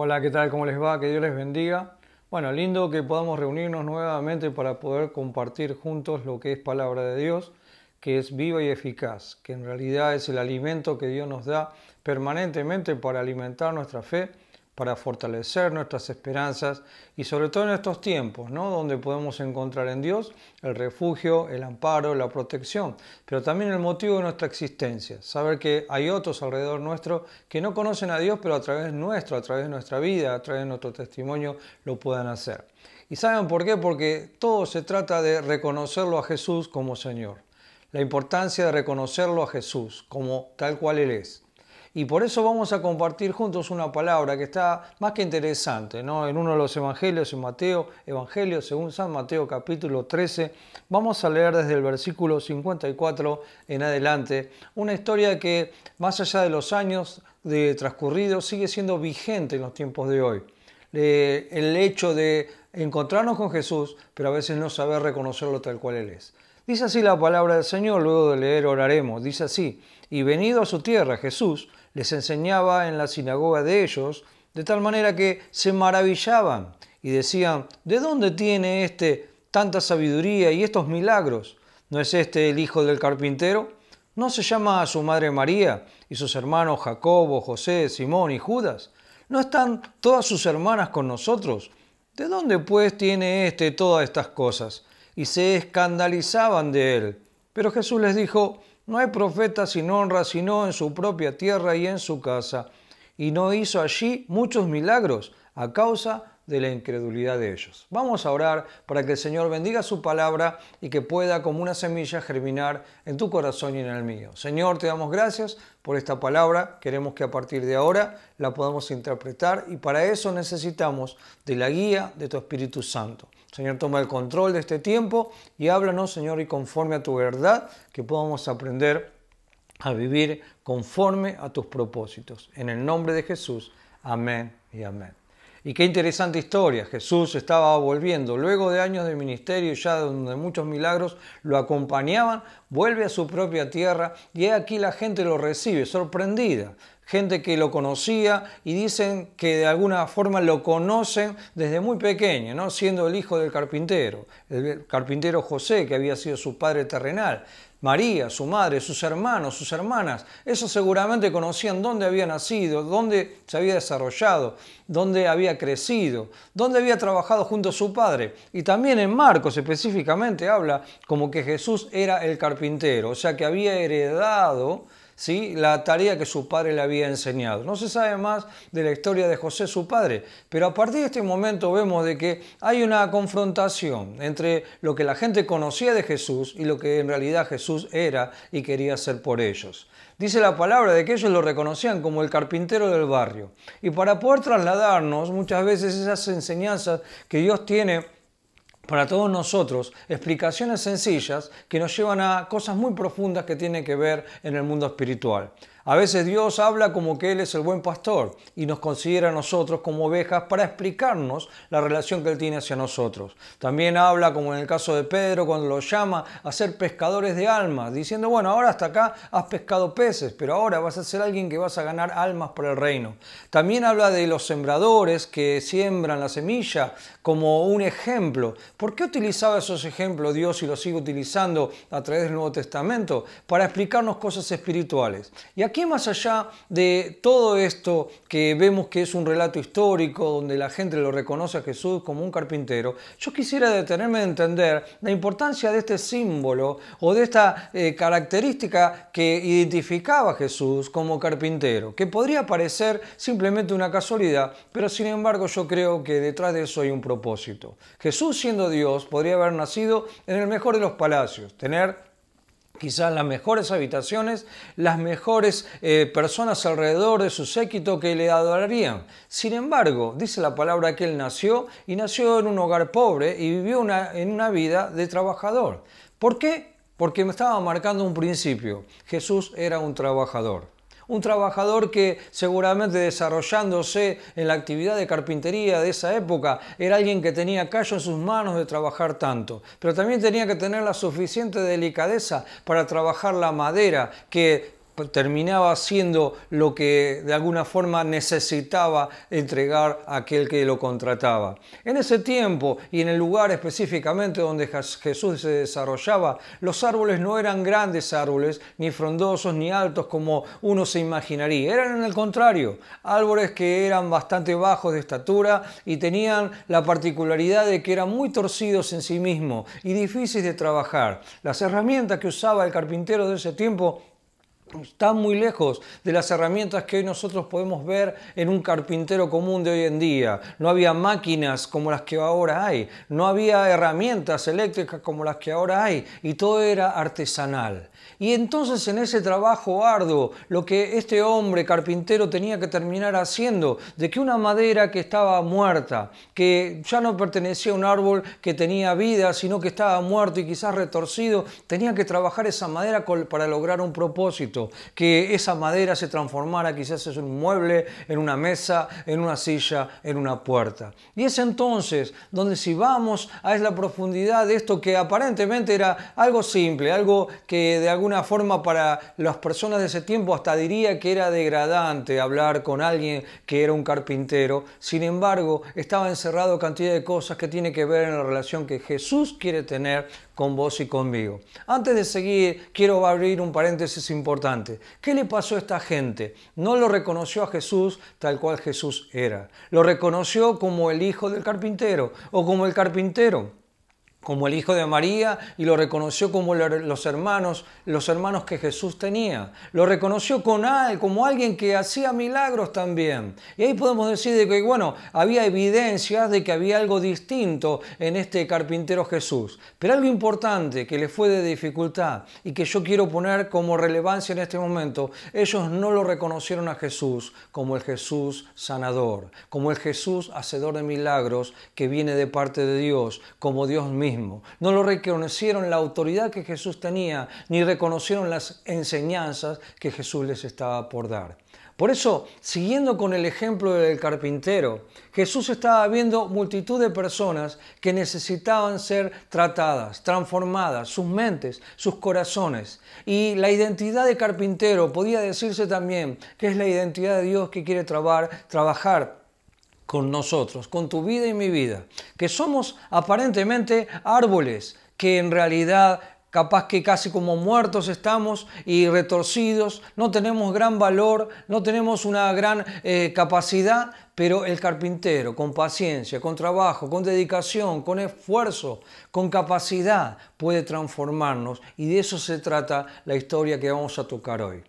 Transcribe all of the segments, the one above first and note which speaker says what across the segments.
Speaker 1: Hola, ¿qué tal? ¿Cómo les va? Que Dios les bendiga. Bueno, lindo que podamos reunirnos nuevamente para poder compartir juntos lo que es palabra de Dios, que es viva y eficaz, que en realidad es el alimento que Dios nos da permanentemente para alimentar nuestra fe para fortalecer nuestras esperanzas y sobre todo en estos tiempos, ¿no? donde podemos encontrar en Dios el refugio, el amparo, la protección, pero también el motivo de nuestra existencia, saber que hay otros alrededor nuestro que no conocen a Dios, pero a través nuestro, a través de nuestra vida, a través de nuestro testimonio, lo puedan hacer. ¿Y saben por qué? Porque todo se trata de reconocerlo a Jesús como Señor. La importancia de reconocerlo a Jesús como tal cual Él es. Y por eso vamos a compartir juntos una palabra que está más que interesante, ¿no? En uno de los evangelios, en Mateo, Evangelio según San Mateo capítulo 13, vamos a leer desde el versículo 54 en adelante una historia que más allá de los años de transcurridos sigue siendo vigente en los tiempos de hoy. El hecho de encontrarnos con Jesús, pero a veces no saber reconocerlo tal cual Él es. Dice así la palabra del Señor, luego de leer oraremos. Dice así, y venido a su tierra Jesús, les enseñaba en la sinagoga de ellos, de tal manera que se maravillaban y decían, ¿de dónde tiene éste tanta sabiduría y estos milagros? ¿No es este el hijo del carpintero? ¿No se llama a su madre María y sus hermanos Jacobo, José, Simón y Judas? ¿No están todas sus hermanas con nosotros? ¿De dónde pues tiene éste todas estas cosas? Y se escandalizaban de él. Pero Jesús les dijo, no hay profeta sin honra sino en su propia tierra y en su casa. Y no hizo allí muchos milagros a causa de la incredulidad de ellos. Vamos a orar para que el Señor bendiga su palabra y que pueda como una semilla germinar en tu corazón y en el mío. Señor, te damos gracias por esta palabra. Queremos que a partir de ahora la podamos interpretar y para eso necesitamos de la guía de tu Espíritu Santo. Señor, toma el control de este tiempo y háblanos, Señor, y conforme a tu verdad, que podamos aprender a vivir conforme a tus propósitos. En el nombre de Jesús, amén y amén. Y qué interesante historia. Jesús estaba volviendo, luego de años de ministerio, ya donde muchos milagros lo acompañaban, vuelve a su propia tierra y aquí la gente lo recibe, sorprendida gente que lo conocía y dicen que de alguna forma lo conocen desde muy pequeño, ¿no? siendo el hijo del carpintero, el carpintero José, que había sido su padre terrenal. María, su madre, sus hermanos, sus hermanas, esos seguramente conocían dónde había nacido, dónde se había desarrollado, dónde había crecido, dónde había trabajado junto a su padre. Y también en Marcos específicamente habla como que Jesús era el carpintero, o sea que había heredado ¿sí? la tarea que su padre le había enseñado. No se sabe más de la historia de José, su padre, pero a partir de este momento vemos de que hay una confrontación entre lo que la gente conocía de Jesús y lo que en realidad Jesús era y quería hacer por ellos. Dice la palabra de que ellos lo reconocían como el carpintero del barrio. Y para poder trasladarnos muchas veces esas enseñanzas que Dios tiene para todos nosotros explicaciones sencillas que nos llevan a cosas muy profundas que tienen que ver en el mundo espiritual. A veces Dios habla como que Él es el buen pastor y nos considera a nosotros como ovejas para explicarnos la relación que Él tiene hacia nosotros. También habla, como en el caso de Pedro, cuando lo llama a ser pescadores de almas, diciendo, bueno, ahora hasta acá has pescado peces, pero ahora vas a ser alguien que vas a ganar almas para el reino. También habla de los sembradores que siembran la semilla como un ejemplo. ¿Por qué utilizaba esos ejemplos Dios y los sigue utilizando a través del Nuevo Testamento? Para explicarnos cosas espirituales. Y aquí más allá de todo esto que vemos que es un relato histórico, donde la gente lo reconoce a Jesús como un carpintero, yo quisiera detenerme a entender la importancia de este símbolo o de esta eh, característica que identificaba a Jesús como carpintero, que podría parecer simplemente una casualidad, pero sin embargo yo creo que detrás de eso hay un propósito. Jesús siendo Dios podría haber nacido en el mejor de los palacios, tener quizás las mejores habitaciones, las mejores eh, personas alrededor de su séquito que le adorarían. Sin embargo, dice la palabra que él nació y nació en un hogar pobre y vivió en una vida de trabajador. ¿Por qué? Porque me estaba marcando un principio. Jesús era un trabajador un trabajador que seguramente desarrollándose en la actividad de carpintería de esa época era alguien que tenía callo en sus manos de trabajar tanto, pero también tenía que tener la suficiente delicadeza para trabajar la madera que terminaba haciendo lo que de alguna forma necesitaba entregar a aquel que lo contrataba. En ese tiempo y en el lugar específicamente donde Jesús se desarrollaba, los árboles no eran grandes árboles, ni frondosos, ni altos como uno se imaginaría. Eran en el contrario, árboles que eran bastante bajos de estatura y tenían la particularidad de que eran muy torcidos en sí mismos y difíciles de trabajar. Las herramientas que usaba el carpintero de ese tiempo Está muy lejos de las herramientas que hoy nosotros podemos ver en un carpintero común de hoy en día. No había máquinas como las que ahora hay, no había herramientas eléctricas como las que ahora hay, y todo era artesanal. Y entonces en ese trabajo arduo, lo que este hombre carpintero tenía que terminar haciendo, de que una madera que estaba muerta, que ya no pertenecía a un árbol que tenía vida, sino que estaba muerto y quizás retorcido, tenía que trabajar esa madera para lograr un propósito, que esa madera se transformara quizás en un mueble, en una mesa, en una silla, en una puerta. Y es entonces donde si vamos a la profundidad de esto que aparentemente era algo simple, algo que de alguna una forma para las personas de ese tiempo hasta diría que era degradante hablar con alguien que era un carpintero. Sin embargo, estaba encerrado cantidad de cosas que tiene que ver en la relación que Jesús quiere tener con vos y conmigo. Antes de seguir, quiero abrir un paréntesis importante. ¿Qué le pasó a esta gente? No lo reconoció a Jesús tal cual Jesús era. Lo reconoció como el hijo del carpintero o como el carpintero como el hijo de María y lo reconoció como los hermanos, los hermanos que Jesús tenía. Lo reconoció con él, como alguien que hacía milagros también. Y ahí podemos decir que, bueno, había evidencias de que había algo distinto en este carpintero Jesús. Pero algo importante que le fue de dificultad y que yo quiero poner como relevancia en este momento, ellos no lo reconocieron a Jesús como el Jesús sanador, como el Jesús hacedor de milagros que viene de parte de Dios, como Dios mismo no lo reconocieron la autoridad que Jesús tenía, ni reconocieron las enseñanzas que Jesús les estaba por dar. Por eso, siguiendo con el ejemplo del carpintero, Jesús estaba viendo multitud de personas que necesitaban ser tratadas, transformadas, sus mentes, sus corazones. Y la identidad de carpintero podía decirse también que es la identidad de Dios que quiere trabajar con nosotros, con tu vida y mi vida, que somos aparentemente árboles, que en realidad capaz que casi como muertos estamos y retorcidos, no tenemos gran valor, no tenemos una gran eh, capacidad, pero el carpintero con paciencia, con trabajo, con dedicación, con esfuerzo, con capacidad puede transformarnos y de eso se trata la historia que vamos a tocar hoy.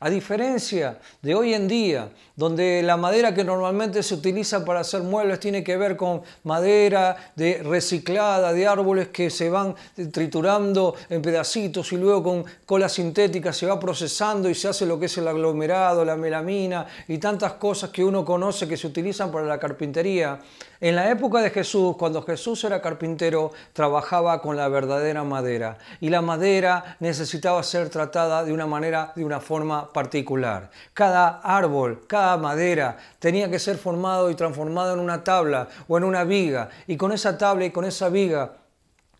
Speaker 1: A diferencia de hoy en día, donde la madera que normalmente se utiliza para hacer muebles tiene que ver con madera de reciclada de árboles que se van triturando en pedacitos y luego con cola sintética se va procesando y se hace lo que es el aglomerado, la melamina y tantas cosas que uno conoce que se utilizan para la carpintería. En la época de Jesús, cuando Jesús era carpintero, trabajaba con la verdadera madera. Y la madera necesitaba ser tratada de una manera, de una forma particular. Cada árbol, cada madera tenía que ser formado y transformado en una tabla o en una viga. Y con esa tabla y con esa viga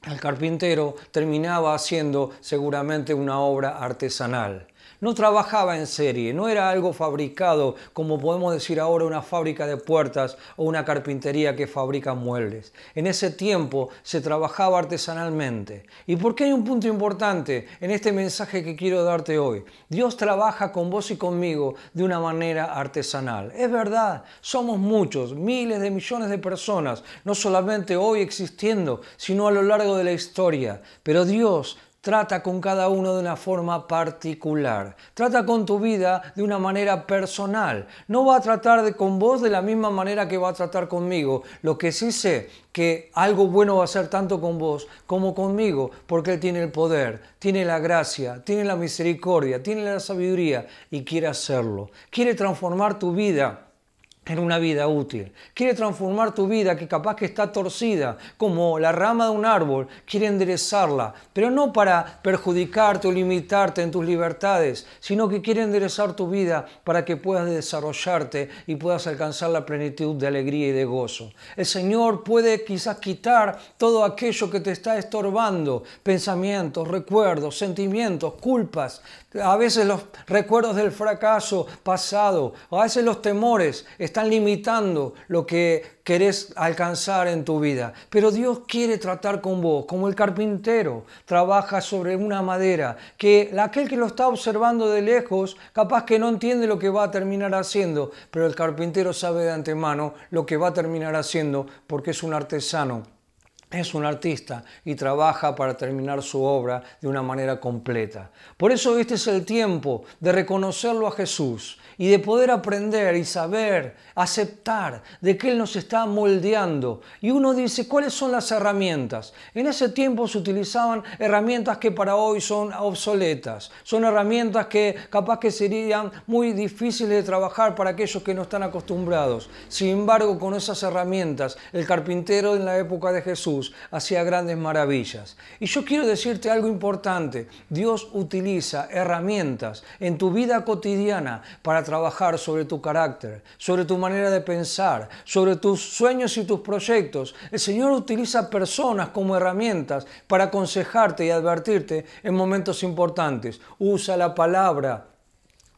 Speaker 1: el carpintero terminaba haciendo seguramente una obra artesanal no trabajaba en serie, no era algo fabricado como podemos decir ahora una fábrica de puertas o una carpintería que fabrica muebles. En ese tiempo se trabajaba artesanalmente. ¿Y por qué hay un punto importante en este mensaje que quiero darte hoy? Dios trabaja con vos y conmigo de una manera artesanal. Es verdad, somos muchos, miles de millones de personas, no solamente hoy existiendo, sino a lo largo de la historia. Pero Dios Trata con cada uno de una forma particular. Trata con tu vida de una manera personal. No va a tratar de, con vos de la misma manera que va a tratar conmigo. Lo que sí sé que algo bueno va a ser tanto con vos como conmigo, porque Él tiene el poder, tiene la gracia, tiene la misericordia, tiene la sabiduría y quiere hacerlo. Quiere transformar tu vida en una vida útil. Quiere transformar tu vida que capaz que está torcida, como la rama de un árbol, quiere enderezarla, pero no para perjudicarte o limitarte en tus libertades, sino que quiere enderezar tu vida para que puedas desarrollarte y puedas alcanzar la plenitud de alegría y de gozo. El Señor puede quizás quitar todo aquello que te está estorbando, pensamientos, recuerdos, sentimientos, culpas, a veces los recuerdos del fracaso pasado, a veces los temores están limitando lo que querés alcanzar en tu vida. Pero Dios quiere tratar con vos, como el carpintero trabaja sobre una madera, que aquel que lo está observando de lejos, capaz que no entiende lo que va a terminar haciendo, pero el carpintero sabe de antemano lo que va a terminar haciendo porque es un artesano es un artista y trabaja para terminar su obra de una manera completa. Por eso este es el tiempo de reconocerlo a Jesús y de poder aprender y saber, aceptar de que Él nos está moldeando. Y uno dice, ¿cuáles son las herramientas? En ese tiempo se utilizaban herramientas que para hoy son obsoletas. Son herramientas que capaz que serían muy difíciles de trabajar para aquellos que no están acostumbrados. Sin embargo, con esas herramientas, el carpintero en la época de Jesús hacía grandes maravillas. Y yo quiero decirte algo importante. Dios utiliza herramientas en tu vida cotidiana para trabajar sobre tu carácter, sobre tu manera de pensar, sobre tus sueños y tus proyectos. El Señor utiliza personas como herramientas para aconsejarte y advertirte en momentos importantes. Usa la palabra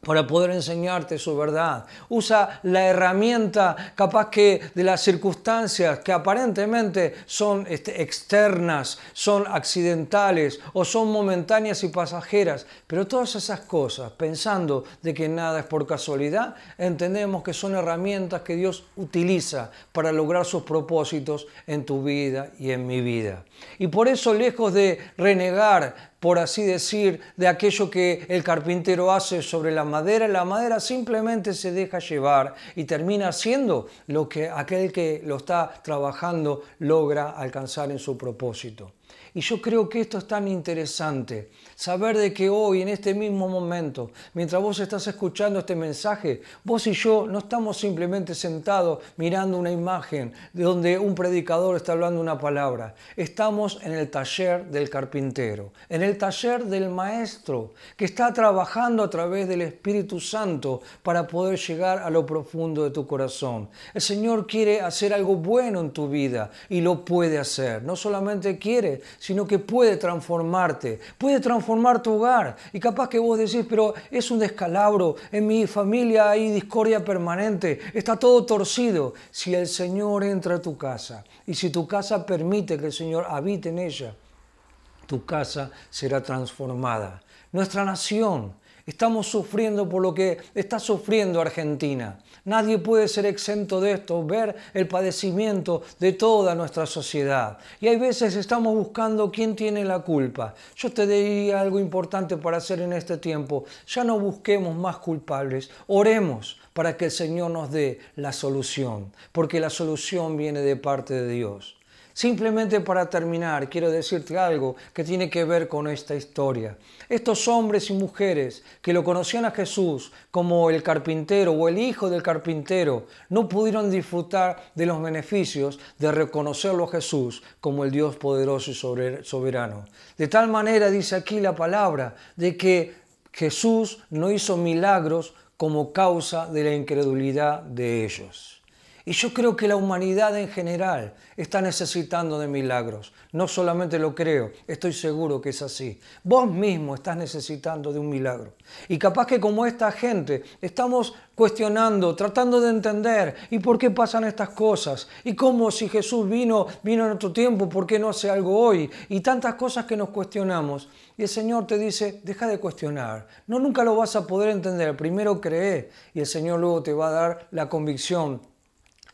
Speaker 1: para poder enseñarte su verdad. Usa la herramienta capaz que de las circunstancias que aparentemente son este, externas, son accidentales o son momentáneas y pasajeras, pero todas esas cosas, pensando de que nada es por casualidad, entendemos que son herramientas que Dios utiliza para lograr sus propósitos en tu vida y en mi vida. Y por eso, lejos de renegar por así decir, de aquello que el carpintero hace sobre la madera. La madera simplemente se deja llevar y termina siendo lo que aquel que lo está trabajando logra alcanzar en su propósito. Y yo creo que esto es tan interesante, saber de que hoy, en este mismo momento, mientras vos estás escuchando este mensaje, vos y yo no estamos simplemente sentados mirando una imagen de donde un predicador está hablando una palabra. Estamos en el taller del carpintero, en el taller del maestro, que está trabajando a través del Espíritu Santo para poder llegar a lo profundo de tu corazón. El Señor quiere hacer algo bueno en tu vida y lo puede hacer. No solamente quiere, sino que puede transformarte, puede transformar tu hogar. Y capaz que vos decís, pero es un descalabro, en mi familia hay discordia permanente, está todo torcido. Si el Señor entra a tu casa y si tu casa permite que el Señor habite en ella, tu casa será transformada. Nuestra nación, Estamos sufriendo por lo que está sufriendo Argentina. Nadie puede ser exento de esto, ver el padecimiento de toda nuestra sociedad. Y hay veces estamos buscando quién tiene la culpa. Yo te diría algo importante para hacer en este tiempo. Ya no busquemos más culpables, oremos para que el Señor nos dé la solución, porque la solución viene de parte de Dios. Simplemente para terminar, quiero decirte algo que tiene que ver con esta historia. Estos hombres y mujeres que lo conocían a Jesús como el carpintero o el hijo del carpintero, no pudieron disfrutar de los beneficios de reconocerlo a Jesús como el Dios poderoso y soberano. De tal manera dice aquí la palabra de que Jesús no hizo milagros como causa de la incredulidad de ellos. Y yo creo que la humanidad en general está necesitando de milagros. No solamente lo creo, estoy seguro que es así. Vos mismo estás necesitando de un milagro. Y capaz que como esta gente estamos cuestionando, tratando de entender y por qué pasan estas cosas. Y cómo si Jesús vino, vino en otro tiempo, ¿por qué no hace algo hoy? Y tantas cosas que nos cuestionamos. Y el Señor te dice, deja de cuestionar. No nunca lo vas a poder entender. Primero cree y el Señor luego te va a dar la convicción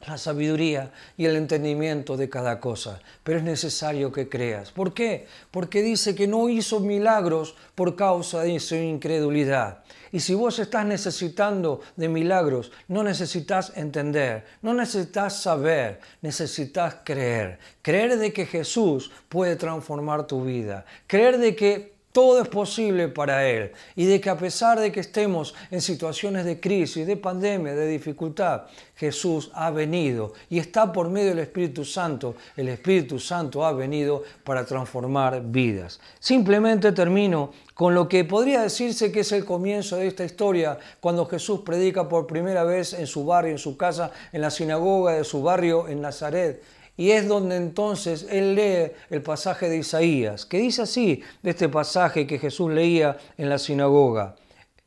Speaker 1: la sabiduría y el entendimiento de cada cosa, pero es necesario que creas. ¿Por qué? Porque dice que no hizo milagros por causa de su incredulidad. Y si vos estás necesitando de milagros, no necesitas entender, no necesitas saber, necesitas creer. Creer de que Jesús puede transformar tu vida. Creer de que todo es posible para Él y de que a pesar de que estemos en situaciones de crisis, de pandemia, de dificultad, Jesús ha venido y está por medio del Espíritu Santo. El Espíritu Santo ha venido para transformar vidas. Simplemente termino con lo que podría decirse que es el comienzo de esta historia, cuando Jesús predica por primera vez en su barrio, en su casa, en la sinagoga de su barrio en Nazaret. Y es donde entonces él lee el pasaje de Isaías, que dice así, de este pasaje que Jesús leía en la sinagoga.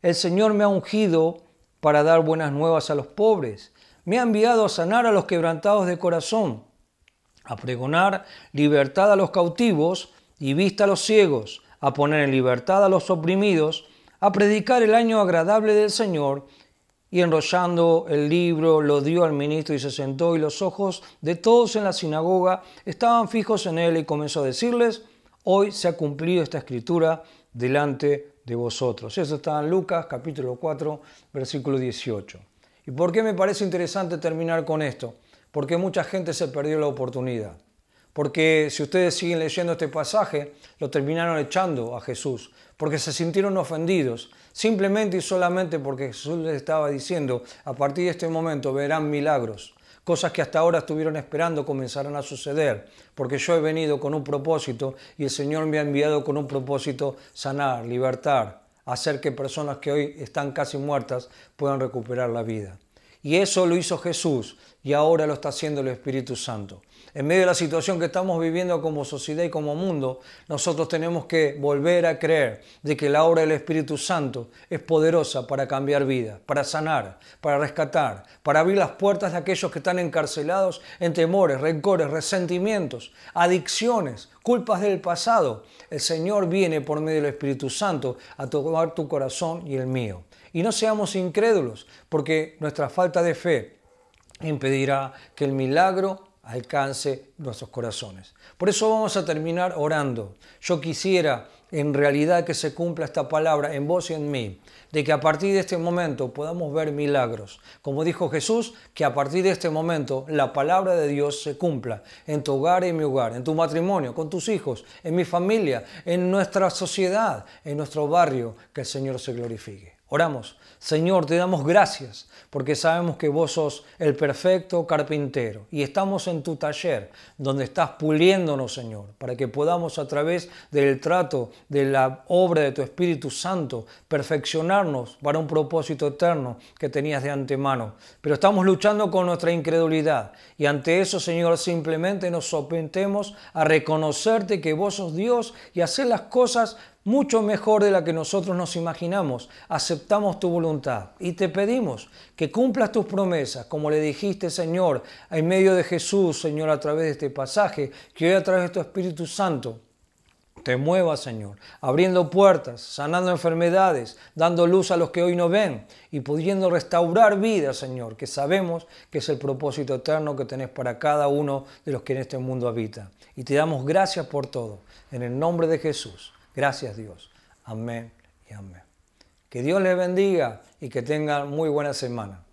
Speaker 1: El Señor me ha ungido para dar buenas nuevas a los pobres. Me ha enviado a sanar a los quebrantados de corazón, a pregonar libertad a los cautivos y vista a los ciegos, a poner en libertad a los oprimidos, a predicar el año agradable del Señor y enrollando el libro lo dio al ministro y se sentó y los ojos de todos en la sinagoga estaban fijos en él y comenzó a decirles, hoy se ha cumplido esta escritura delante de vosotros. Eso está en Lucas capítulo 4 versículo 18. ¿Y por qué me parece interesante terminar con esto? Porque mucha gente se perdió la oportunidad. Porque si ustedes siguen leyendo este pasaje, lo terminaron echando a Jesús, porque se sintieron ofendidos, simplemente y solamente porque Jesús les estaba diciendo, a partir de este momento verán milagros, cosas que hasta ahora estuvieron esperando comenzarán a suceder, porque yo he venido con un propósito y el Señor me ha enviado con un propósito sanar, libertar, hacer que personas que hoy están casi muertas puedan recuperar la vida. Y eso lo hizo Jesús y ahora lo está haciendo el Espíritu Santo. En medio de la situación que estamos viviendo como sociedad y como mundo, nosotros tenemos que volver a creer de que la obra del Espíritu Santo es poderosa para cambiar vidas, para sanar, para rescatar, para abrir las puertas de aquellos que están encarcelados en temores, rencores, resentimientos, adicciones, culpas del pasado. El Señor viene por medio del Espíritu Santo a tocar tu corazón y el mío. Y no seamos incrédulos, porque nuestra falta de fe impedirá que el milagro alcance nuestros corazones. Por eso vamos a terminar orando. Yo quisiera en realidad que se cumpla esta palabra en vos y en mí, de que a partir de este momento podamos ver milagros. Como dijo Jesús, que a partir de este momento la palabra de Dios se cumpla en tu hogar y en mi hogar, en tu matrimonio, con tus hijos, en mi familia, en nuestra sociedad, en nuestro barrio, que el Señor se glorifique. Oramos. Señor, te damos gracias porque sabemos que vos sos el perfecto carpintero y estamos en tu taller donde estás puliéndonos, Señor, para que podamos a través del trato de la obra de tu Espíritu Santo perfeccionarnos para un propósito eterno que tenías de antemano. Pero estamos luchando con nuestra incredulidad y ante eso, Señor, simplemente nos sometemos a reconocerte que vos sos Dios y hacer las cosas mucho mejor de la que nosotros nos imaginamos. Aceptamos tu voluntad y te pedimos que cumplas tus promesas, como le dijiste, Señor, en medio de Jesús, Señor, a través de este pasaje, que hoy a través de tu Espíritu Santo te mueva, Señor, abriendo puertas, sanando enfermedades, dando luz a los que hoy no ven y pudiendo restaurar vida, Señor, que sabemos que es el propósito eterno que tenés para cada uno de los que en este mundo habita. Y te damos gracias por todo, en el nombre de Jesús. Gracias Dios. Amén y amén. Que Dios les bendiga y que tengan muy buena semana.